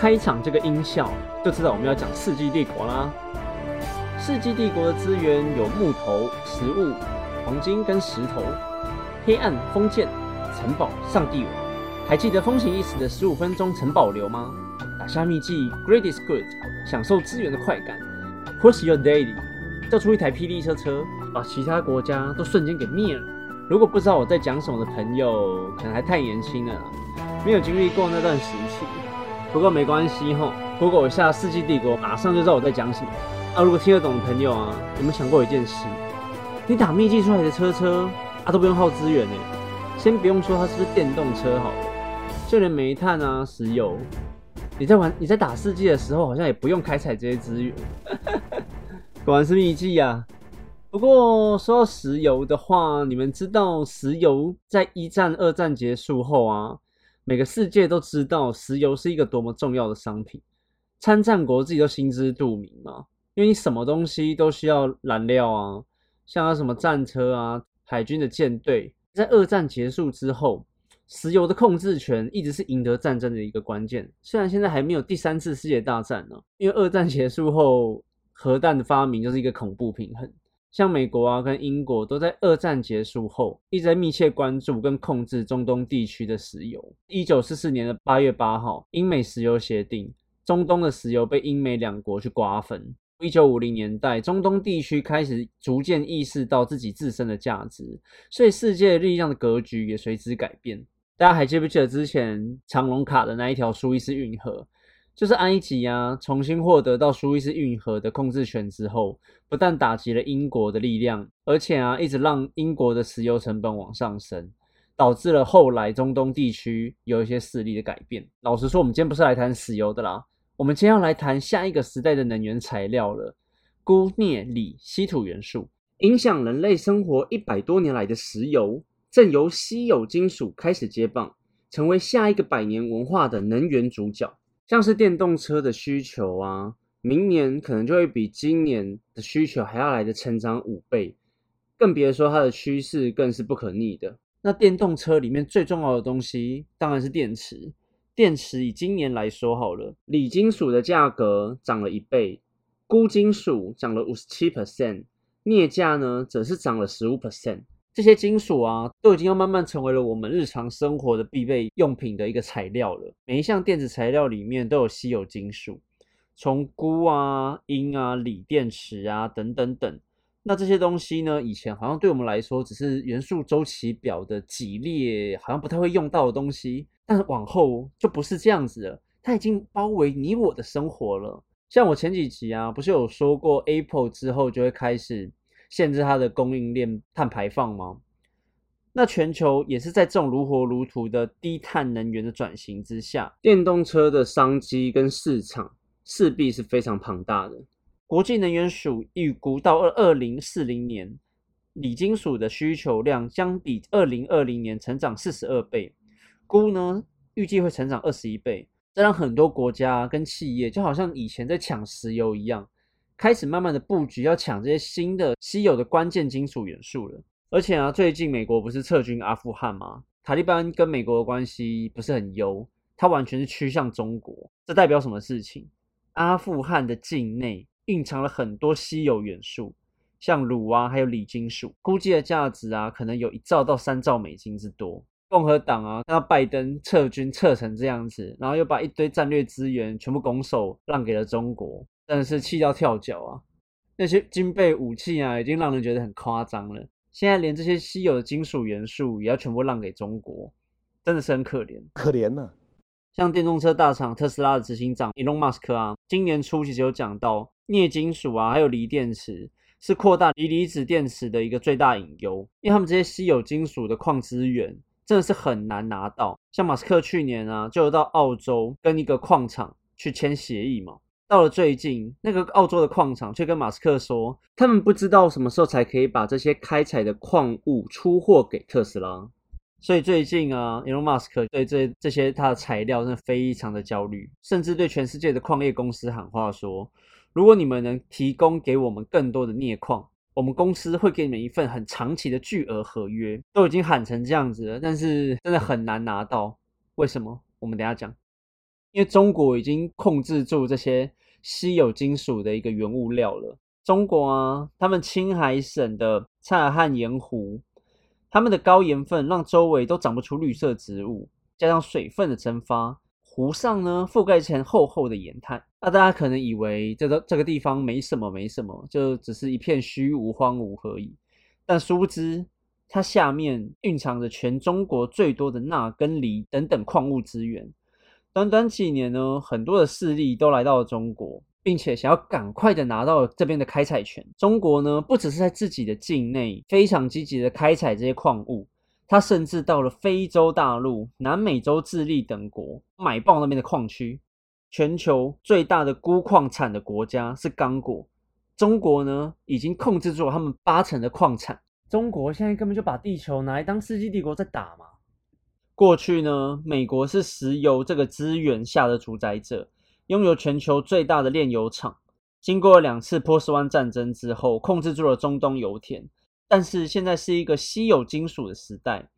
开场这个音效就知道我们要讲世纪帝国啦。世纪帝国的资源有木头、食物、黄金跟石头、黑暗、封建、城堡、上帝网。还记得风行一时的十五分钟城堡流吗？打下秘技，Great is good，享受资源的快感。Push your daily，造出一台霹雳车车，把其他国家都瞬间给灭了。如果不知道我在讲什么的朋友，可能还太年轻了，没有经历过那段时期。不过没关系吼，Google 一下《世纪帝国》，马上就知道我在讲什么。啊，如果听得懂的朋友啊，有没有想过一件事？你打秘技出来的车车啊，都不用耗资源呢。先不用说它是不是电动车好，就连煤炭啊、石油。你在玩你在打世纪的时候，好像也不用开采这些资源，果然是秘技啊！不过说到石油的话，你们知道石油在一战、二战结束后啊，每个世界都知道石油是一个多么重要的商品，参战国自己都心知肚明嘛。因为你什么东西都需要燃料啊，像什么战车啊、海军的舰队，在二战结束之后。石油的控制权一直是赢得战争的一个关键。虽然现在还没有第三次世界大战呢，因为二战结束后，核弹的发明就是一个恐怖平衡。像美国啊跟英国都在二战结束后一直在密切关注跟控制中东地区的石油。一九四四年的八月八号，英美石油协定，中东的石油被英美两国去瓜分。一九五零年代，中东地区开始逐渐意识到自己自身的价值，所以世界力量的格局也随之改变。大家还记不记得之前长隆卡的那一条苏伊士运河？就是埃及啊，重新获得到苏伊士运河的控制权之后，不但打击了英国的力量，而且啊，一直让英国的石油成本往上升，导致了后来中东地区有一些势力的改变。老实说，我们今天不是来谈石油的啦，我们今天要来谈下一个时代的能源材料了——钴、镍、锂、稀土元素，影响人类生活一百多年来的石油。正由稀有金属开始接棒，成为下一个百年文化的能源主角。像是电动车的需求啊，明年可能就会比今年的需求还要来的成长五倍，更别说它的趋势更是不可逆的。那电动车里面最重要的东西当然是电池。电池以今年来说好了，锂金属的价格涨了一倍，钴金属涨了五十七 percent，镍价呢则是涨了十五 percent。这些金属啊，都已经要慢慢成为了我们日常生活的必备用品的一个材料了。每一项电子材料里面都有稀有金属，从钴啊、铟啊、锂电池啊等等等。那这些东西呢，以前好像对我们来说只是元素周期表的几列，好像不太会用到的东西。但是往后就不是这样子了，它已经包围你我的生活了。像我前几集啊，不是有说过 Apple 之后就会开始。限制它的供应链碳排放吗？那全球也是在这种如火如荼的低碳能源的转型之下，电动车的商机跟市场势必是非常庞大的。国际能源署预估到二二零四零年，锂金属的需求量将比二零二零年成长四十二倍，钴呢预计会成长二十一倍，这让很多国家跟企业就好像以前在抢石油一样。开始慢慢的布局，要抢这些新的稀有的关键金属元素了。而且啊，最近美国不是撤军阿富汗吗？塔利班跟美国的关系不是很优，它完全是趋向中国。这代表什么事情？阿富汗的境内蕴藏了很多稀有元素，像铝啊，还有锂金属，估计的价值啊，可能有一兆到三兆美金之多。共和党啊，看到拜登撤军撤成这样子，然后又把一堆战略资源全部拱手让给了中国。真的是气到跳脚啊！那些金贝武器啊，已经让人觉得很夸张了。现在连这些稀有的金属元素也要全部让给中国，真的是很可怜，可怜呢。像电动车大厂特斯拉的执行长 Elon Musk 啊，今年初其实有讲到，镍金属啊，还有锂电池是扩大锂离子电池的一个最大隐忧，因为他们这些稀有金属的矿资源真的是很难拿到。像马斯克去年啊，就到澳洲跟一个矿场去签协议嘛。到了最近，那个澳洲的矿场却跟马斯克说，他们不知道什么时候才可以把这些开采的矿物出货给特斯拉。所以最近啊，Elon Musk 对这这些他的材料真的非常的焦虑，甚至对全世界的矿业公司喊话说，如果你们能提供给我们更多的镍矿，我们公司会给你们一份很长期的巨额合约。都已经喊成这样子了，但是真的很难拿到。为什么？我们等下讲。因为中国已经控制住这些稀有金属的一个原物料了。中国啊，他们青海省的察汗盐湖，他们的高盐分让周围都长不出绿色植物，加上水分的蒸发，湖上呢覆盖成厚厚的盐滩。那大家可能以为这个这个地方没什么，没什么，就只是一片虚无荒芜而已。但殊不知，它下面蕴藏着全中国最多的钠跟锂等等矿物资源。短短几年呢，很多的势力都来到了中国。并且想要赶快的拿到这边的开采权。中国呢，不只是在自己的境内非常积极的开采这些矿物，它甚至到了非洲大陆、南美洲智利等国买爆那边的矿区。全球最大的钴矿产的国家是刚果，中国呢已经控制住了他们八成的矿产。中国现在根本就把地球拿来当世纪帝国在打嘛。过去呢，美国是石油这个资源下的主宰者。拥有全球最大的炼油厂，经过两次波斯湾战争之后，控制住了中东油田。但是现在是一个稀有金属的时代，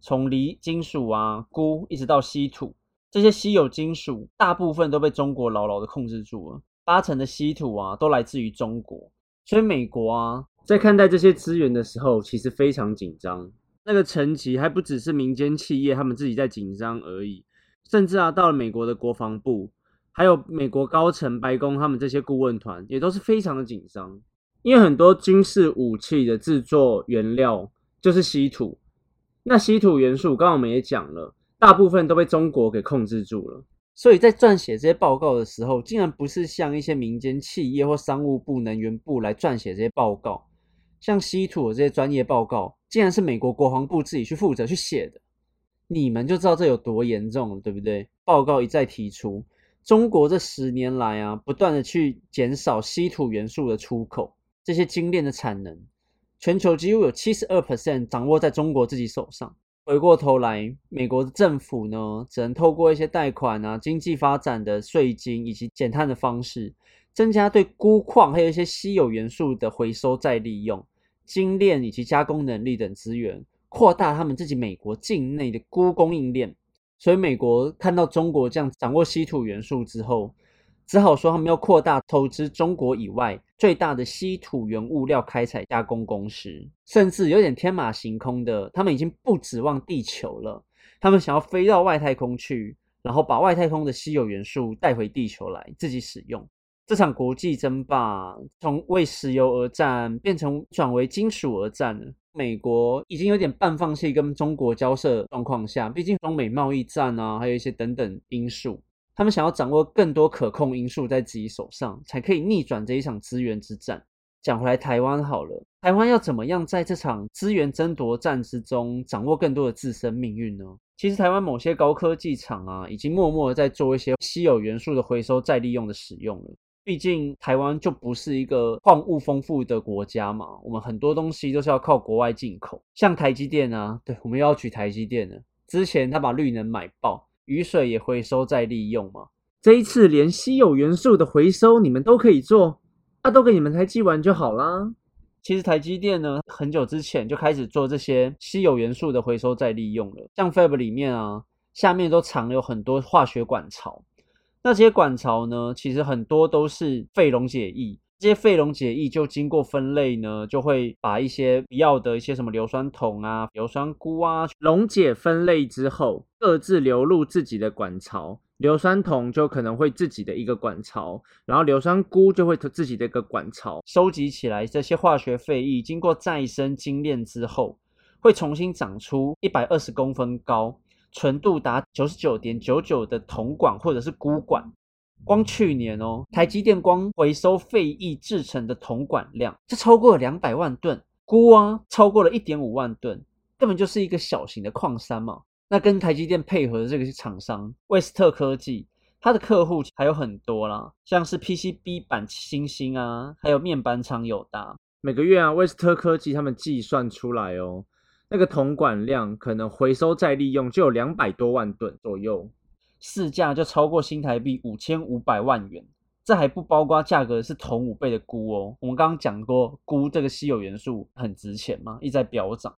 从锂金属啊、钴一直到稀土，这些稀有金属大部分都被中国牢牢的控制住了。八成的稀土啊，都来自于中国。所以美国啊，在看待这些资源的时候，其实非常紧张。那个层级还不只是民间企业他们自己在紧张而已，甚至啊，到了美国的国防部。还有美国高层、白宫，他们这些顾问团也都是非常的紧张，因为很多军事武器的制作原料就是稀土。那稀土元素，刚刚我们也讲了，大部分都被中国给控制住了。所以在撰写这些报告的时候，竟然不是像一些民间企业或商务部、能源部来撰写这些报告，像稀土的这些专业报告，竟然是美国国防部自己去负责去写的。你们就知道这有多严重了，对不对？报告一再提出。中国这十年来啊，不断的去减少稀土元素的出口，这些精炼的产能，全球几乎有七十二 percent 掌握在中国自己手上。回过头来，美国的政府呢，只能透过一些贷款啊、经济发展的税金以及减碳的方式，增加对钴矿还有一些稀有元素的回收再利用、精炼以及加工能力等资源，扩大他们自己美国境内的钴供应链。所以美国看到中国这样掌握稀土元素之后，只好说他们要扩大投资中国以外最大的稀土原物料开采加工公司，甚至有点天马行空的，他们已经不指望地球了，他们想要飞到外太空去，然后把外太空的稀有元素带回地球来自己使用。这场国际争霸从为石油而战变成转为金属而战了。美国已经有点半放弃跟中国交涉状况下，毕竟中美贸易战啊，还有一些等等因素，他们想要掌握更多可控因素在自己手上，才可以逆转这一场资源之战。讲回来，台湾好了，台湾要怎么样在这场资源争夺战之中掌握更多的自身命运呢？其实，台湾某些高科技厂啊，已经默默的在做一些稀有元素的回收再利用的使用了。毕竟台湾就不是一个矿物丰富的国家嘛，我们很多东西都是要靠国外进口。像台积电啊，对，我们又要举台积电了。之前他把绿能买爆，雨水也回收再利用嘛。这一次连稀有元素的回收你们都可以做，那都给你们台积玩就好啦。其实台积电呢，很久之前就开始做这些稀有元素的回收再利用了。像 Fab 里面啊，下面都藏有很多化学管槽。那些管槽呢，其实很多都是废溶解液，这些废溶解液就经过分类呢，就会把一些必要的一些什么硫酸铜啊、硫酸钴啊溶解分类之后，各自流入自己的管槽。硫酸铜就可能会自己的一个管槽，然后硫酸钴就会自己的一个管槽。收集起来这些化学废液，经过再生精炼之后，会重新长出一百二十公分高。纯度达九十九点九九的铜管或者是钴管，光去年哦，台积电光回收废液制成的铜管量就超过了两百万吨，钴啊超过了一点五万吨，根本就是一个小型的矿山嘛。那跟台积电配合的这个厂商威斯特科技，它的客户还有很多啦，像是 PCB 板星星啊，还有面板厂友达，每个月啊，威斯特科技他们计算出来哦。那个铜管量可能回收再利用就有两百多万吨左右，市价就超过新台币五千五百万元。这还不包括价格是铜五倍的钴哦。我们刚刚讲过，钴这个稀有元素很值钱嘛，一直在飙涨。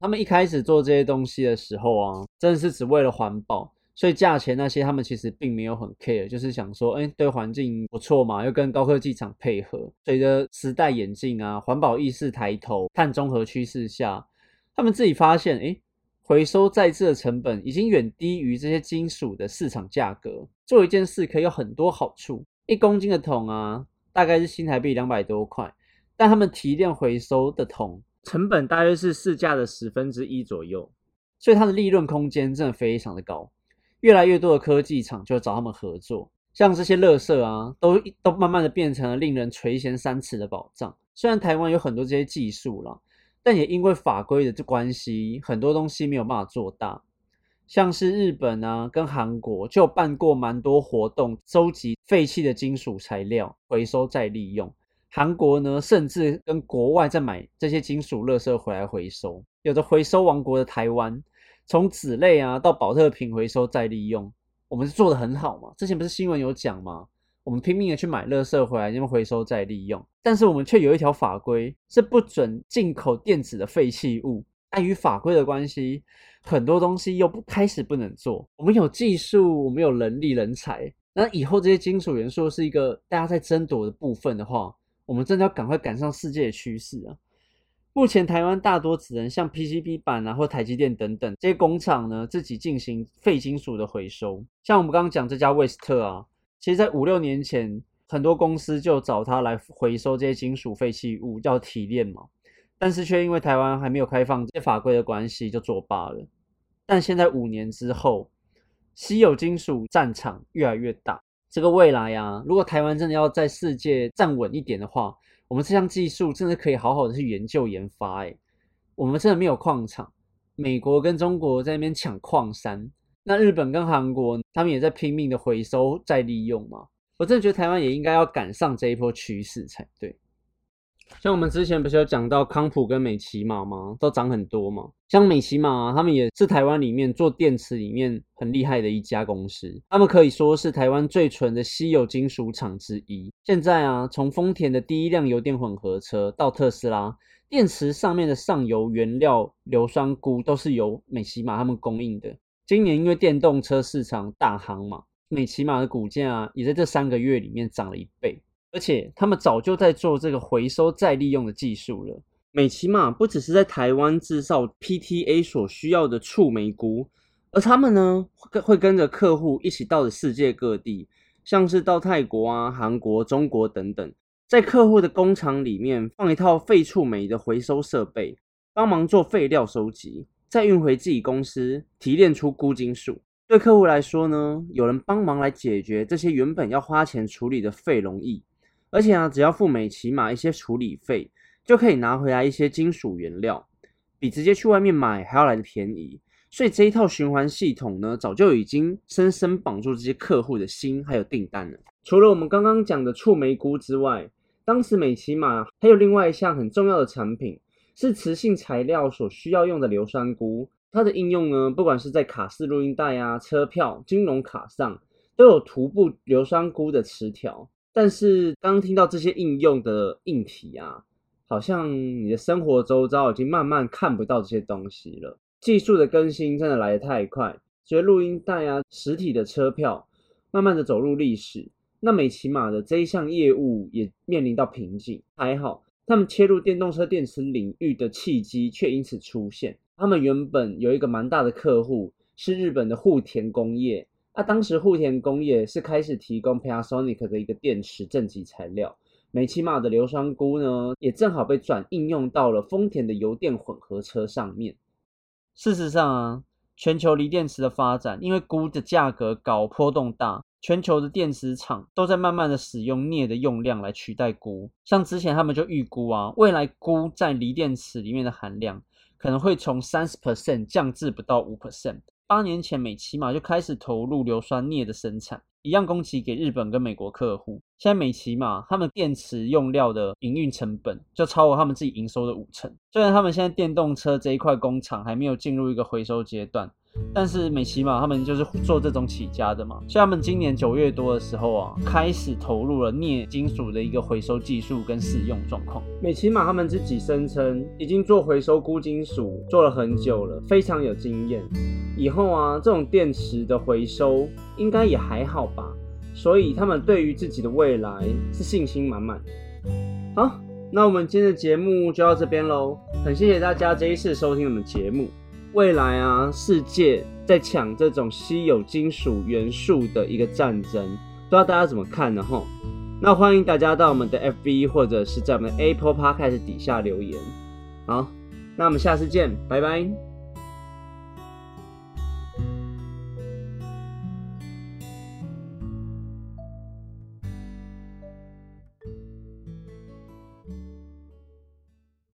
他们一开始做这些东西的时候啊，真的是只为了环保，所以价钱那些他们其实并没有很 care，就是想说，哎，对环境不错嘛，又跟高科技厂配合。随着时代演进啊，环保意识抬头，碳中和趋势下，他们自己发现，哎，回收再制的成本已经远低于这些金属的市场价格。做一件事可以有很多好处，一公斤的铜啊，大概是新台币两百多块，但他们提炼回收的铜成本大约是市价的十分之一左右，所以它的利润空间真的非常的高。越来越多的科技厂就找他们合作，像这些乐色啊，都都慢慢的变成了令人垂涎三尺的宝藏。虽然台湾有很多这些技术了，但也因为法规的这关系，很多东西没有办法做大。像是日本啊，跟韩国就办过蛮多活动，收集废弃的金属材料，回收再利用。韩国呢，甚至跟国外在买这些金属乐色回来回收。有着回收王国的台湾。从纸类啊到保特瓶回收再利用，我们是做的很好嘛？之前不是新闻有讲吗？我们拼命的去买垃圾回来，因为回收再利用，但是我们却有一条法规是不准进口电子的废弃物。碍于法规的关系，很多东西又不开始不能做。我们有技术，我们有人力人才，那以后这些金属元素是一个大家在争夺的部分的话，我们真的要赶快赶上世界的趋势啊！目前台湾大多只能像 PCB 板啊或台积电等等这些工厂呢自己进行废金属的回收。像我们刚刚讲这家威斯特啊，其实在五六年前，很多公司就找他来回收这些金属废弃物，叫提炼嘛。但是却因为台湾还没有开放这些法规的关系，就作罢了。但现在五年之后，稀有金属战场越来越大。这个未来啊，如果台湾真的要在世界站稳一点的话，我们这项技术真的可以好好的去研究研发，哎我们真的没有矿场，美国跟中国在那边抢矿山，那日本跟韩国他们也在拼命的回收再利用嘛，我真的觉得台湾也应该要赶上这一波趋势才对。像我们之前不是有讲到康普跟美骑马吗？都涨很多嘛。像美骑马，他们也是台湾里面做电池里面很厉害的一家公司，他们可以说是台湾最纯的稀有金属厂之一。现在啊，从丰田的第一辆油电混合车到特斯拉，电池上面的上游原料硫酸钴都是由美骑马他们供应的。今年因为电动车市场大行嘛，美骑马的股价也在这三个月里面涨了一倍。而且他们早就在做这个回收再利用的技术了。美骑马不只是在台湾制造 PTA 所需要的触媒菇，而他们呢会跟着客户一起到了世界各地，像是到泰国啊、韩国、中国等等，在客户的工厂里面放一套废触媒的回收设备，帮忙做废料收集，再运回自己公司提炼出钴金属。对客户来说呢，有人帮忙来解决这些原本要花钱处理的废容易。而且啊，只要付美骑马一些处理费，就可以拿回来一些金属原料，比直接去外面买还要来的便宜。所以这一套循环系统呢，早就已经深深绑住这些客户的心，还有订单了。除了我们刚刚讲的触媒菇之外，当时美骑马还有另外一项很重要的产品，是磁性材料所需要用的硫酸钴。它的应用呢，不管是在卡式录音带啊、车票、金融卡上，都有涂布硫酸钴的磁条。但是刚听到这些应用的硬体啊，好像你的生活周遭已经慢慢看不到这些东西了。技术的更新真的来得太快，所以录音带啊、实体的车票，慢慢的走入历史。那美骑马的这一项业务也面临到瓶颈。还好，他们切入电动车电池领域的契机却因此出现。他们原本有一个蛮大的客户是日本的户田工业。那当时户田工业是开始提供 Panasonic 的一个电池正极材料，美骑马的硫酸钴呢，也正好被转应用到了丰田的油电混合车上面。事实上啊，全球锂电池的发展，因为钴的价格高、波动大，全球的电池厂都在慢慢的使用镍的用量来取代钴。像之前他们就预估啊，未来钴在锂电池里面的含量可能会从三十 percent 降至不到五 percent。八年前，美骑马就开始投入硫酸镍的生产，一样供给给日本跟美国客户。现在美骑马他们电池用料的营运成本就超过他们自己营收的五成。虽然他们现在电动车这一块工厂还没有进入一个回收阶段，但是美琪玛他们就是做这种起家的嘛，所以他们今年九月多的时候啊，开始投入了镍金属的一个回收技术跟使用状况。美琪玛他们自己声称已经做回收钴金属做了很久了，非常有经验。以后啊，这种电池的回收应该也还好吧，所以他们对于自己的未来是信心满满。好，那我们今天的节目就到这边喽，很谢谢大家这一次收听我们节目。未来啊，世界在抢这种稀有金属元素的一个战争，不知道大家怎么看呢？吼，那欢迎大家到我们的 FB 或者是在我们的 Apple Podcast 底下留言。好，那我们下次见，拜拜。